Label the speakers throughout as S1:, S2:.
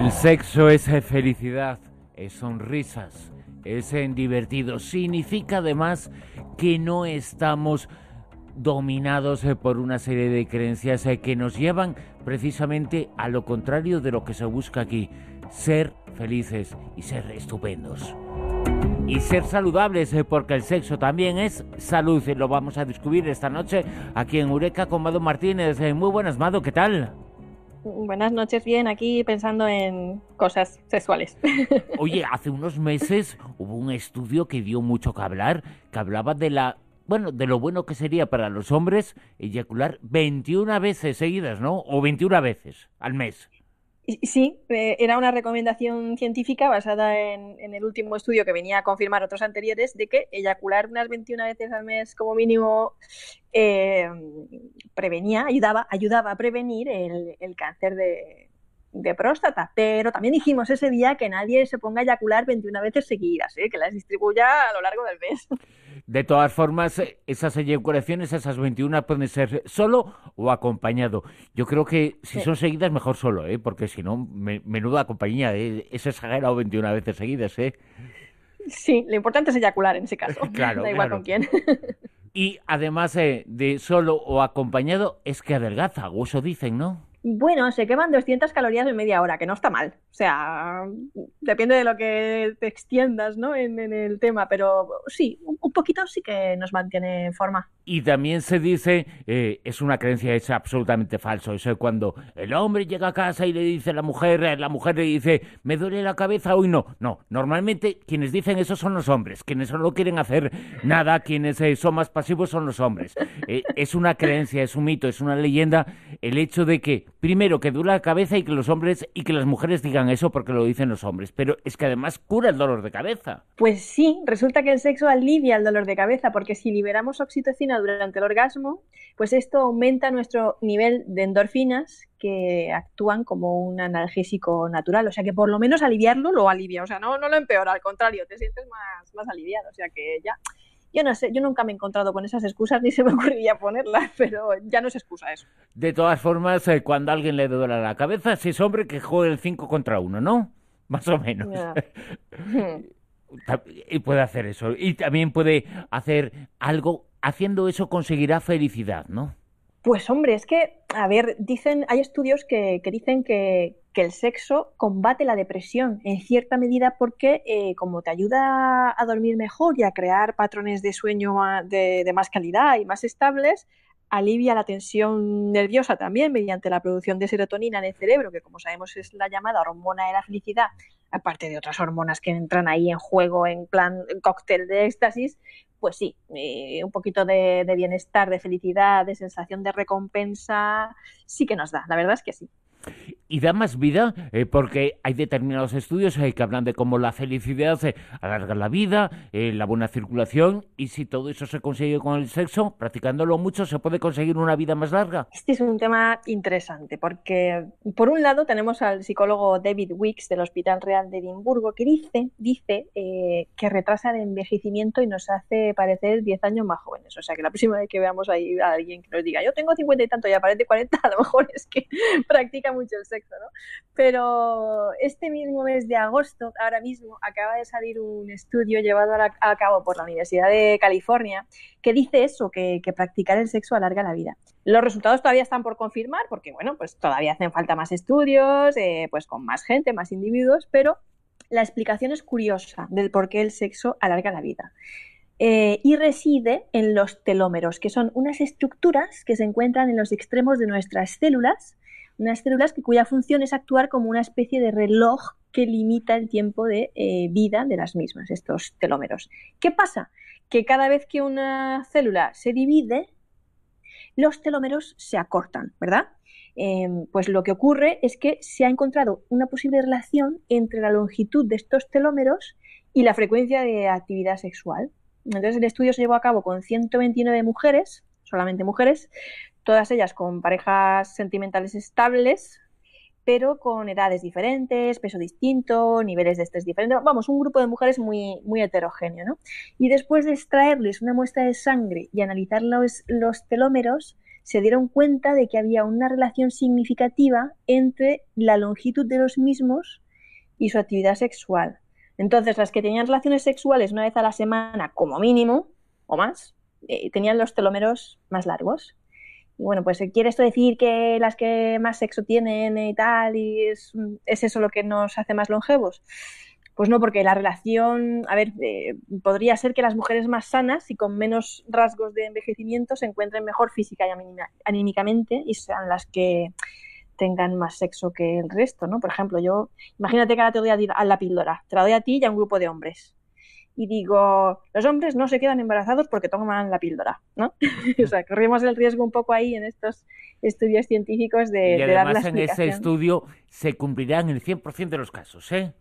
S1: El sexo es felicidad, es sonrisas, es en divertido. Significa además que no estamos dominados eh, por una serie de creencias eh, que nos llevan precisamente a lo contrario de lo que se busca aquí, ser felices y ser estupendos. Y ser saludables, eh, porque el sexo también es salud. Lo vamos a descubrir esta noche aquí en Eureka con Mado Martínez. Muy buenas, Mado, ¿qué tal?
S2: Buenas noches, bien, aquí pensando en cosas sexuales.
S1: Oye, hace unos meses hubo un estudio que dio mucho que hablar, que hablaba de la bueno, de lo bueno que sería para los hombres eyacular 21 veces seguidas, ¿no? O 21 veces al mes.
S2: Sí, eh, era una recomendación científica basada en, el último estudio que venía a confirmar otros anteriores de que eyacular unas 21 veces al mes como mínimo eh, prevenía, ayudaba, ayudaba a prevenir el, cáncer de, de, próstata. Pero también dijimos ese día que nadie se ponga a eyacular 21 veces seguidas, ¿eh? que las distribuya a lo largo del mes.
S1: De todas formas, esas eyaculaciones, esas 21, pueden ser solo o acompañado. Yo creo que si son seguidas, mejor solo, ¿eh? porque si no, menuda compañía, ¿eh? es exagerado 21 veces seguidas. ¿eh?
S2: Sí, lo importante es eyacular en ese caso. claro, da igual con quién.
S1: y además eh, de solo o acompañado, es que adelgaza, o eso dicen, ¿no?
S2: Bueno, se queman 200 calorías en media hora, que no está mal. O sea, depende de lo que te extiendas ¿no? en, el tema, pero sí, un, poquito sí que nos mantiene en forma.
S1: Y también se dice, eh, es una creencia, es absolutamente falso, eso es cuando el hombre llega a casa y le dice a la mujer, la mujer le dice, me duele la cabeza, hoy no. No, normalmente quienes dicen eso son los hombres, quienes solo quieren hacer nada, quienes eh, son más pasivos son los hombres. Eh, es una creencia, es un mito, es una leyenda el hecho de que primero que dura la cabeza y que los hombres y que las mujeres digan eso porque lo dicen los hombres, pero es que además cura el dolor de cabeza.
S2: Pues sí, resulta que el sexo alivia el dolor de cabeza porque si liberamos oxitocina durante el orgasmo, pues esto aumenta nuestro nivel de endorfinas que actúan como un analgésico natural, o sea que por lo menos aliviarlo lo alivia, o sea, no, no lo empeora, al contrario, te sientes más, más aliviado, o sea que ya yo no sé, yo nunca me he encontrado con esas excusas ni se me ocurriría ponerlas, pero ya no es excusa eso.
S1: De todas formas, eh, cuando a alguien le duele la cabeza, si es hombre que juegue el 5 contra 1, ¿no? Más o menos. y puede hacer eso. Y también puede hacer algo, haciendo eso conseguirá felicidad, ¿no?
S2: Pues hombre, es que, a ver, dicen, hay estudios que, que dicen que, que el sexo combate la depresión en cierta medida porque eh, como te ayuda a dormir mejor y a crear patrones de sueño de, más calidad y más estables, alivia la tensión nerviosa también mediante la producción de serotonina en el cerebro, que como sabemos es la llamada hormona de la felicidad, aparte de otras hormonas que entran ahí en juego en plan cóctel de éxtasis, pues sí, eh, un poquito de, de bienestar, de felicidad, de sensación de recompensa, sí que nos da, la verdad es que sí
S1: y da más vida eh, porque hay determinados estudios eh, que hablan de cómo la felicidad eh, alarga la vida, la buena circulación y si todo eso se consigue con el sexo, practicándolo mucho, se puede conseguir una vida más larga.
S2: Este es un tema interesante porque por un lado tenemos al psicólogo David Wicks del Hospital Real de Edimburgo que dice, dice que retrasa el envejecimiento y nos hace parecer 10 años más jóvenes. O sea que la próxima vez que veamos ahí a alguien que nos diga yo tengo 50 y tanto y aparece 40, a lo mejor es que practica mucho el sexo pero este mismo mes de agosto, ahora mismo, acaba de salir un estudio llevado a, cabo por la Universidad de California que dice eso, que, practicar el sexo alarga la vida. Los resultados todavía están por confirmar porque, bueno, pues todavía hacen falta más estudios, eh, pues con más gente, más individuos, pero la explicación es curiosa del por qué el sexo alarga la vida. Eh, y reside en los telómeros, que son unas estructuras que se encuentran en los extremos de nuestras células unas células que, cuya función es actuar como una especie de reloj que limita el tiempo de eh, vida de las mismas, estos telómeros. ¿Qué pasa? Que cada vez que una célula se divide, los telómeros se acortan, ¿verdad? Em, pues lo que ocurre es que se ha encontrado una posible relación entre la longitud de estos telómeros y la frecuencia de actividad sexual. Entonces el estudio se llevó a cabo con 129 mujeres, solamente mujeres, todas ellas con parejas sentimentales estables, pero con edades diferentes, peso distinto, niveles de estrés diferentes. Vamos, un grupo de mujeres muy, muy heterogéneo, ¿no? Y después de extraerles una muestra de sangre y analizar los, los telómeros, se dieron cuenta de que había una relación significativa entre la longitud de los mismos y su actividad sexual. Entonces, las que tenían relaciones sexuales una vez a la semana, como mínimo, o más, eh, tenían los telómeros más largos. Y bueno, pues quiere esto decir que las que más sexo tienen y tal, y es, eso lo que nos hace más longevos. Pues no, porque la relación, a ver, eh, podría ser que las mujeres más sanas y con menos rasgos de envejecimiento se encuentren mejor física y anímicamente y sean las que tengan más sexo que el resto, ¿no? Por ejemplo, yo, imagínate que ahora te doy a, la píldora, te la doy a ti y a un grupo de hombres. Y digo, los hombres no se quedan embarazados porque toman la píldora, ¿no? o sea, corrimos el riesgo un poco ahí en estos estudios científicos de,
S1: y
S2: además
S1: en ese estudio se cumplirán el 100% de los casos, ¿eh?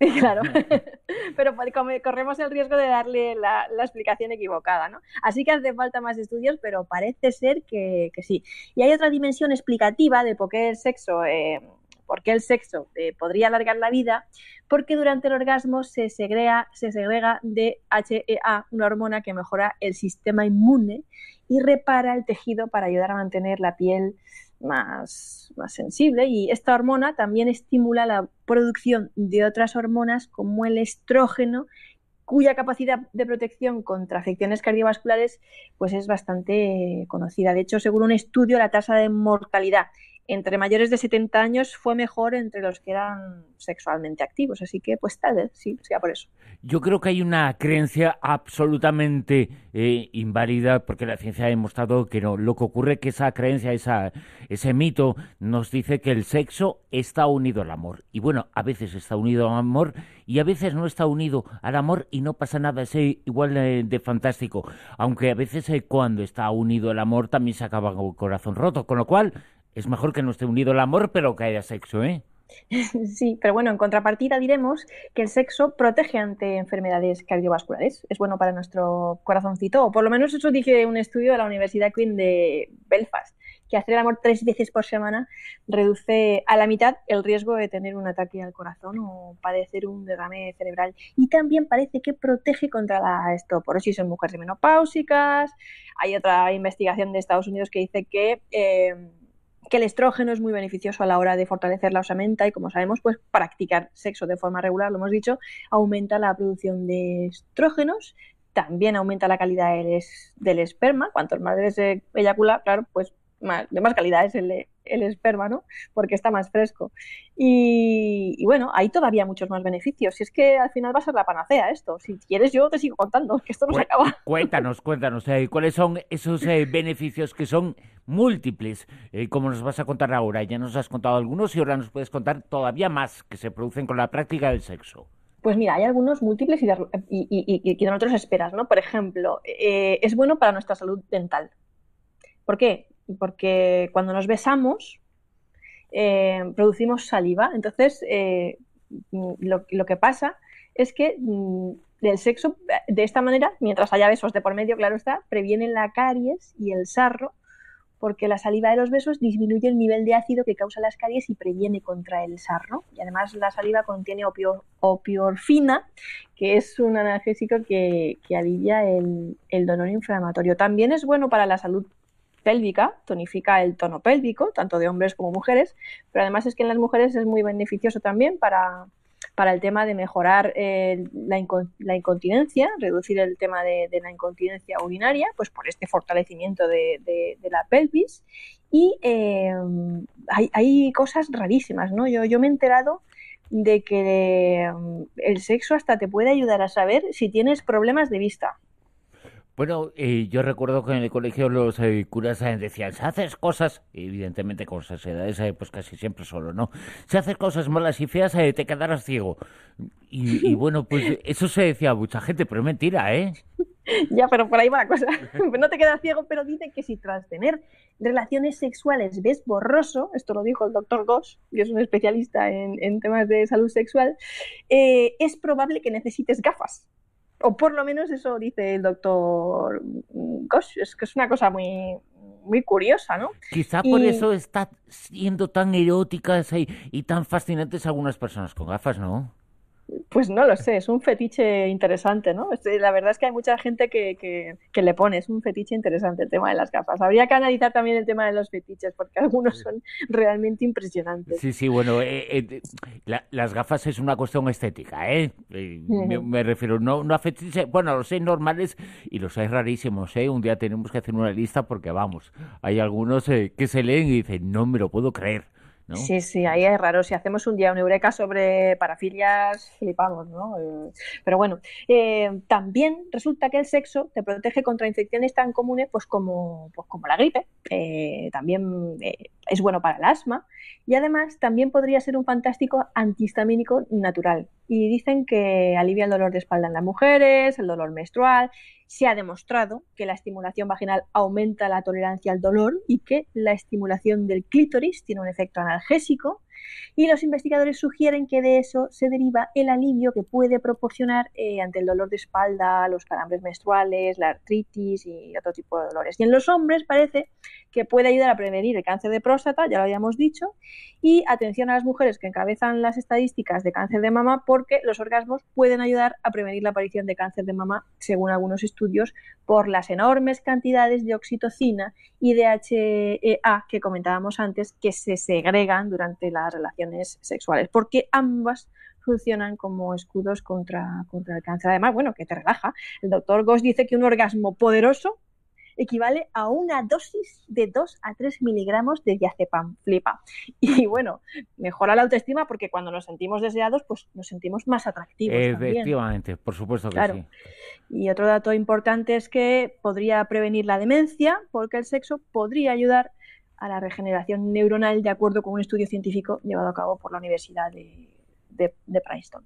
S2: Claro, pero corremos el riesgo de darle la, explicación equivocada, ¿no? Así que hace falta más estudios, pero parece ser que, sí. Y hay otra dimensión explicativa de por qué el sexo, eh, el sexo eh, podría alargar la vida, porque durante el orgasmo se segrega, se segrega DHEA, una hormona que mejora el sistema inmune y repara el tejido para ayudar a mantener la piel más, más sensible y esta hormona también estimula la producción de otras hormonas como el estrógeno cuya capacidad de protección contra afecciones cardiovasculares pues es bastante conocida. De hecho, según un estudio, la tasa de mortalidad entre mayores de 70 años fue mejor entre los que eran sexualmente activos. Así que, pues tal vez, sí, sea por eso.
S1: Yo creo que hay una creencia absolutamente eh, inválida, porque la ciencia ha demostrado que no. Lo que ocurre es que esa creencia, esa, ese mito, nos dice que el sexo está unido al amor. Y bueno, a veces está unido al amor y a veces no está unido al amor y no pasa nada, es igual de, fantástico. Aunque a veces eh, cuando está unido el amor también se acaba con el corazón roto. Con lo cual, es mejor que no esté unido el amor, pero que haya sexo, ¿eh?
S2: Sí, pero bueno, en contrapartida diremos que el sexo protege ante enfermedades cardiovasculares. Es bueno para nuestro corazoncito, o por lo menos eso dije un estudio de la Universidad Queen de Belfast, que hacer el amor tres veces por semana reduce a la mitad el riesgo de tener un ataque al corazón o padecer un derrame cerebral. Y también parece que protege contra la osteoporosis en mujeres menopáusicas. Hay otra investigación de Estados Unidos que dice que... Eh, que el estrógeno es muy beneficioso a la hora de fortalecer la osamenta y como sabemos, pues practicar sexo de forma regular, lo hemos dicho, aumenta la producción de estrógenos, también aumenta la calidad del, esperma, cuanto más se eyacula, claro, pues de más calidad es el, el esperma, ¿no? Porque está más fresco. Y, bueno, hay todavía muchos más beneficios. Si es que al final va a ser la panacea esto. Si quieres, yo te sigo contando, que esto no se acaba.
S1: Cuéntanos, cuéntanos, eh, ¿cuáles son esos eh, beneficios que son múltiples, eh, como nos vas a contar ahora? Ya nos has contado algunos y ahora nos puedes contar todavía más que se producen con la práctica del sexo.
S2: Pues mira, hay algunos múltiples y, y, que nosotros esperas, ¿no? Por ejemplo, es bueno para nuestra salud dental. ¿Por qué? Porque cuando nos besamos eh, producimos saliva. Entonces, eh, lo, que pasa es que mm, el sexo, de esta manera, mientras haya besos de por medio, claro está, previene la caries y el sarro, porque la saliva de los besos disminuye el nivel de ácido que causa las caries y previene contra el sarro. Y además la saliva contiene opio, opiorfina, que es un analgésico que, alivia el, el dolor inflamatorio. También es bueno para la salud pélvica, tonifica el tono pélvico, tanto de hombres como mujeres, pero además es que en las mujeres es muy beneficioso también para, para el tema de mejorar eh, la, incontinencia, reducir el tema de, la incontinencia urinaria, pues por este fortalecimiento de, la pelvis. Y eh, hay, cosas rarísimas, ¿no? Yo, yo me he enterado de que el sexo hasta te puede ayudar a saber si tienes problemas de vista.
S1: Bueno, eh, yo recuerdo que en el colegio los eh, curas eh, decían, si haces cosas, evidentemente con esas edades, pues casi siempre solo, ¿no? Si haces cosas malas y feas, te quedarás ciego. Y, bueno, pues eso se decía a mucha gente, pero es mentira, ¿eh?
S2: Ya, pero por ahí va la cosa. No te quedas ciego, pero dice que si tras tener relaciones sexuales ves borroso, esto lo dijo el doctor Goss, que es un especialista en, temas de salud sexual, es probable que necesites gafas o por lo menos eso dice el doctor Gosh, es que es una cosa muy, muy curiosa, ¿no?
S1: Quizá por eso está siendo tan eróticas y, y, tan fascinantes algunas personas con gafas, ¿no?
S2: Pues no lo sé, es un fetiche interesante, ¿no? La verdad es que hay mucha gente que, le pone, es un fetiche interesante el tema de las gafas. Habría que analizar también el tema de los fetiches, porque algunos son realmente impresionantes.
S1: Sí, sí, bueno, eh, eh, las gafas es una cuestión estética, ¿eh? me, refiero, no, no a fetiches, bueno, los hay normales y los hay rarísimos, ¿eh? Un día tenemos que hacer una lista porque, vamos, hay algunos eh, que se leen y dicen, no me lo puedo creer.
S2: Sí, sí, ahí es raro. Si hacemos un día un eureka sobre parafilias, flipamos, ¿no? Eh, pero bueno, eh, también resulta que el sexo te protege contra infecciones tan comunes pues como, pues como la gripe. Eh, también es bueno para el asma y además también podría ser un fantástico antihistamínico natural. Y dicen que alivia el dolor de espalda en las mujeres, el dolor menstrual se ha demostrado que la estimulación vaginal aumenta la tolerancia al dolor y que la estimulación del clítoris tiene un efecto analgésico y los investigadores sugieren que de eso se deriva el alivio que puede proporcionar eh, ante el dolor de espalda, los calambres menstruales, la artritis y otro tipo de dolores. Y en los hombres parece que puede ayudar a prevenir el cáncer de próstata, ya lo habíamos dicho, y atención a las mujeres que encabezan las estadísticas de cáncer de mama porque los orgasmos pueden ayudar a prevenir la aparición de cáncer de mama, según algunos estudios, por las enormes cantidades de oxitocina y de HEA que comentábamos antes que se segregan durante las relaciones sexuales, porque ambas funcionan como escudos contra, contra el cáncer. Además, bueno, que te relaja. El doctor Goss dice que un orgasmo poderoso equivale a una dosis de 2 a 3 miligramos de diazepam. Flipa. Y bueno, mejora la autoestima porque cuando nos sentimos deseados, pues nos sentimos más atractivos.
S1: Efectivamente, por supuesto que sí.
S2: Y otro dato importante es que podría prevenir la demencia porque el sexo podría ayudar a la regeneración neuronal de acuerdo con un estudio científico llevado a cabo por la Universidad de, de, Princeton.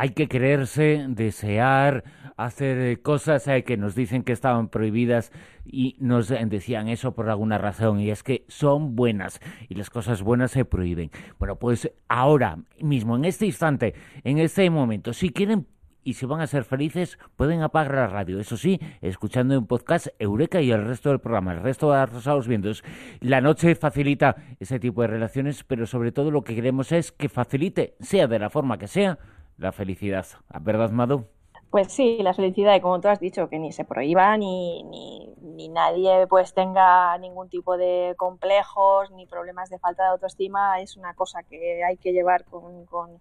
S1: Hay que quererse, desear, hacer eh, cosas eh, que nos dicen que estaban prohibidas y nos decían eso por alguna razón y es que son buenas y las cosas buenas se prohíben. Bueno, pues ahora mismo, en este instante, en este momento, si quieren y si van a ser felices pueden apagar la radio. Eso sí, escuchando en podcast Eureka y el resto del programa, el resto de Rosados Vientos. La noche facilita ese tipo de relaciones, pero sobre todo lo que queremos es que facilite, sea de la forma que sea, la felicidad. ¿Verdad, Madu?
S2: Pues sí, la felicidad, y como tú has dicho, que ni se prohíba, ni, ni, nadie pues tenga ningún tipo de complejos, ni problemas de falta de autoestima, es una cosa que hay que llevar con, con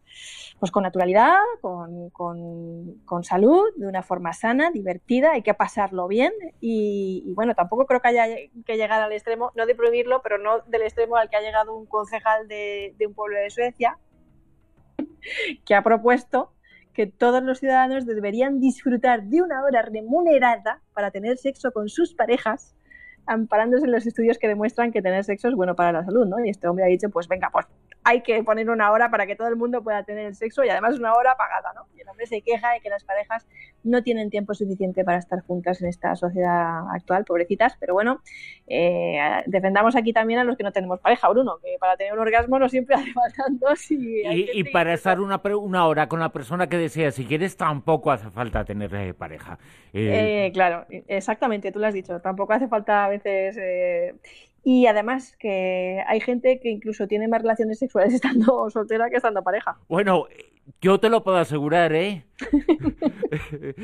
S2: pues con naturalidad, con, con, salud, de una forma sana, divertida, hay que pasarlo bien, y, bueno, tampoco creo que haya que llegar al extremo, no de prohibirlo, pero no del extremo al que ha llegado un concejal de un pueblo de Suecia, que ha propuesto que todos los ciudadanos deberían disfrutar de una hora remunerada para tener sexo con sus parejas, amparándose en los estudios que demuestran que tener sexo es bueno para la salud, ¿no? Y este hombre ha dicho, pues venga, pues hay que poner una hora para que todo el mundo pueda tener sexo y además una hora pagada, ¿no? Y el hombre se queja de que las parejas no tienen tiempo suficiente para estar juntas en esta sociedad actual, pobrecitas, pero bueno, eh, defendamos aquí también a los que no tenemos pareja, Bruno, que para tener un orgasmo no siempre hace falta dos y...
S1: Y, para estar una, una hora con la persona que deseas, si quieres, tampoco hace falta tener eh, pareja.
S2: Eh, claro, exactamente, tú lo has dicho, tampoco hace falta a veces... Y además que hay gente que incluso tiene más relaciones sexuales estando soltera que estando pareja.
S1: Bueno, yo te lo puedo asegurar, ¿eh?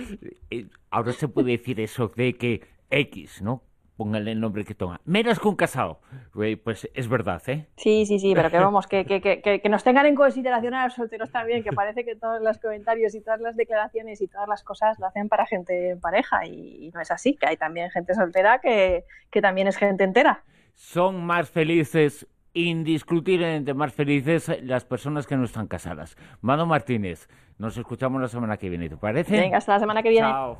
S1: ¿eh? Ahora se puede decir eso de que X, ¿no? Póngale el nombre que toma. Menos que un casado. Pues es verdad, ¿eh?
S2: Sí, sí, sí, pero que vamos, que, que, que, que, nos tengan en consideración a los solteros también, que parece que todos los comentarios y todas las declaraciones y todas las cosas lo hacen para gente en pareja y no es así, que hay también gente soltera que, que también es gente entera
S1: son más felices, indiscutiblemente más felices las personas que no están casadas. Mado Martínez, nos escuchamos la semana que viene, ¿te parece?
S2: Venga, hasta la semana que viene. Chao.